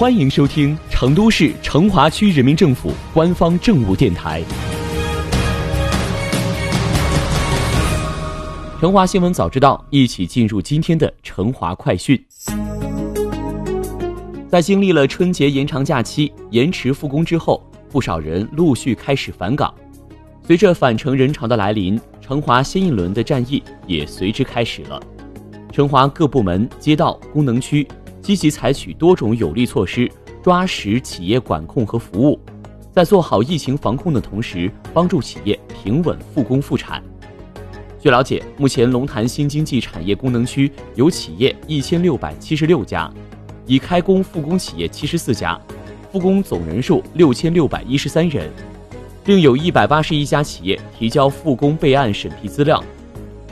欢迎收听成都市成华区人民政府官方政务电台《成华新闻早知道》，一起进入今天的成华快讯。在经历了春节延长假期、延迟复工之后，不少人陆续开始返岗。随着返程人潮的来临，成华新一轮的战役也随之开始了。成华各部门、街道、功能区。积极采取多种有力措施，抓实企业管控和服务，在做好疫情防控的同时，帮助企业平稳复工复产。据了解，目前龙潭新经济产业功能区有企业一千六百七十六家，已开工复工企业七十四家，复工总人数六千六百一十三人，另有一百八十一家企业提交复工备案审批资料，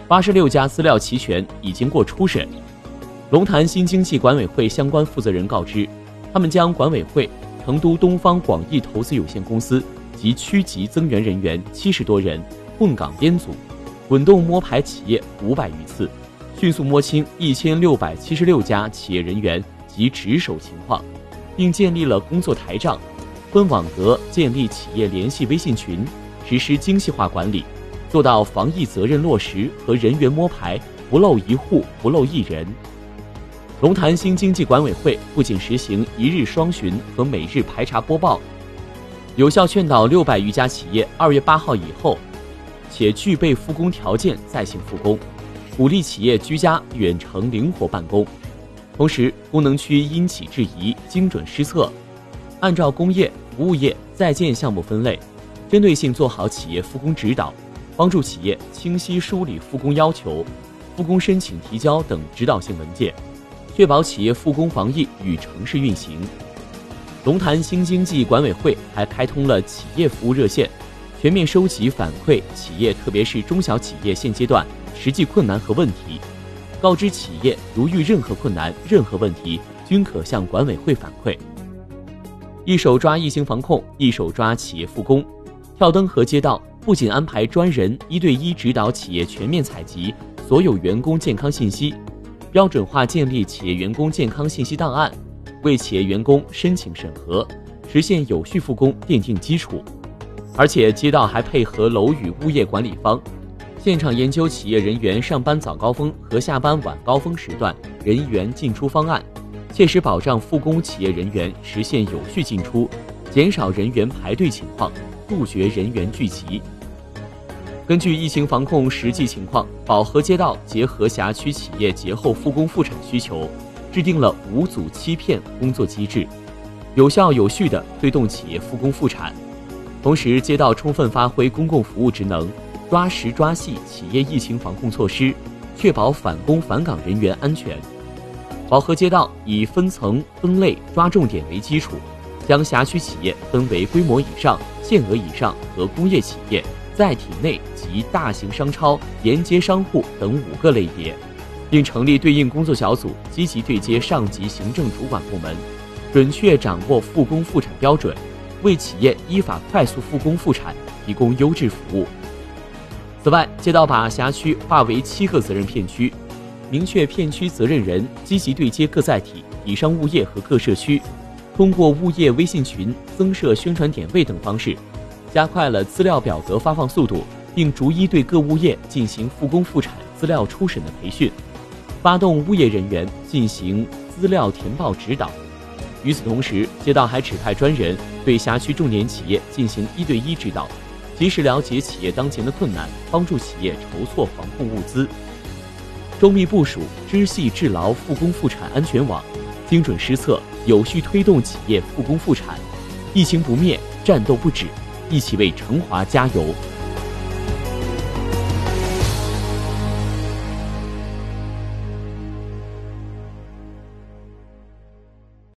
八十六家资料齐全，已经过初审。龙潭新经济管委会相关负责人告知，他们将管委会、成都东方广义投资有限公司及区级增援人员七十多人混岗编组，滚动摸排企业五百余次，迅速摸清一千六百七十六家企业人员及值守情况，并建立了工作台账，分网格建立企业联系微信群，实施精细化管理，做到防疫责任落实和人员摸排不漏一户不漏一人。龙潭新经济管委会不仅实行一日双巡和每日排查播报，有效劝导六百余家企业二月八号以后，且具备复工条件再行复工，鼓励企业居家远程灵活办公。同时，功能区因企制宜，精准施策，按照工业、服务业在建项目分类，针对性做好企业复工指导，帮助企业清晰梳理复工要求、复工申请提交等指导性文件。确保企业复工防疫与城市运行。龙潭新经济管委会还开通了企业服务热线，全面收集反馈企业，特别是中小企业现阶段实际困难和问题，告知企业如遇任何困难、任何问题，均可向管委会反馈。一手抓疫情防控，一手抓企业复工。跳灯和街道不仅安排专人一对一指导企业全面采集所有员工健康信息。标准化建立企业员工健康信息档案，为企业员工申请审核、实现有序复工奠定基础。而且街道还配合楼宇物业管理方，现场研究企业人员上班早高峰和下班晚高峰时段人员进出方案，切实保障复工企业人员实现有序进出，减少人员排队情况，杜绝人员聚集。根据疫情防控实际情况，保和街道结合辖区企业节后复工复产需求，制定了五组七片工作机制，有效有序地推动企业复工复产。同时，街道充分发挥公共服务职能，抓实抓细企业疫情防控措施，确保返工返岗人员安全。保和街道以分层分类抓重点为基础，将辖区企业分为规模以上、限额以上和工业企业。在体内及大型商超、沿街商户等五个类别，并成立对应工作小组，积极对接上级行政主管部门，准确掌握复工复产标准，为企业依法快速复工复产提供优质服务。此外，街道把辖区划为七个责任片区，明确片区责任人，积极对接各载体、底商物业和各社区，通过物业微信群、增设宣传点位等方式。加快了资料表格发放速度，并逐一对各物业进行复工复产资料初审的培训，发动物业人员进行资料填报指导。与此同时，街道还指派专人对辖区重点企业进行一对一指导，及时了解企业当前的困难，帮助企业筹措防控物资，周密部署，知细治牢复工复产安全网，精准施策，有序推动企业复工复产。疫情不灭，战斗不止。一起为成华加油！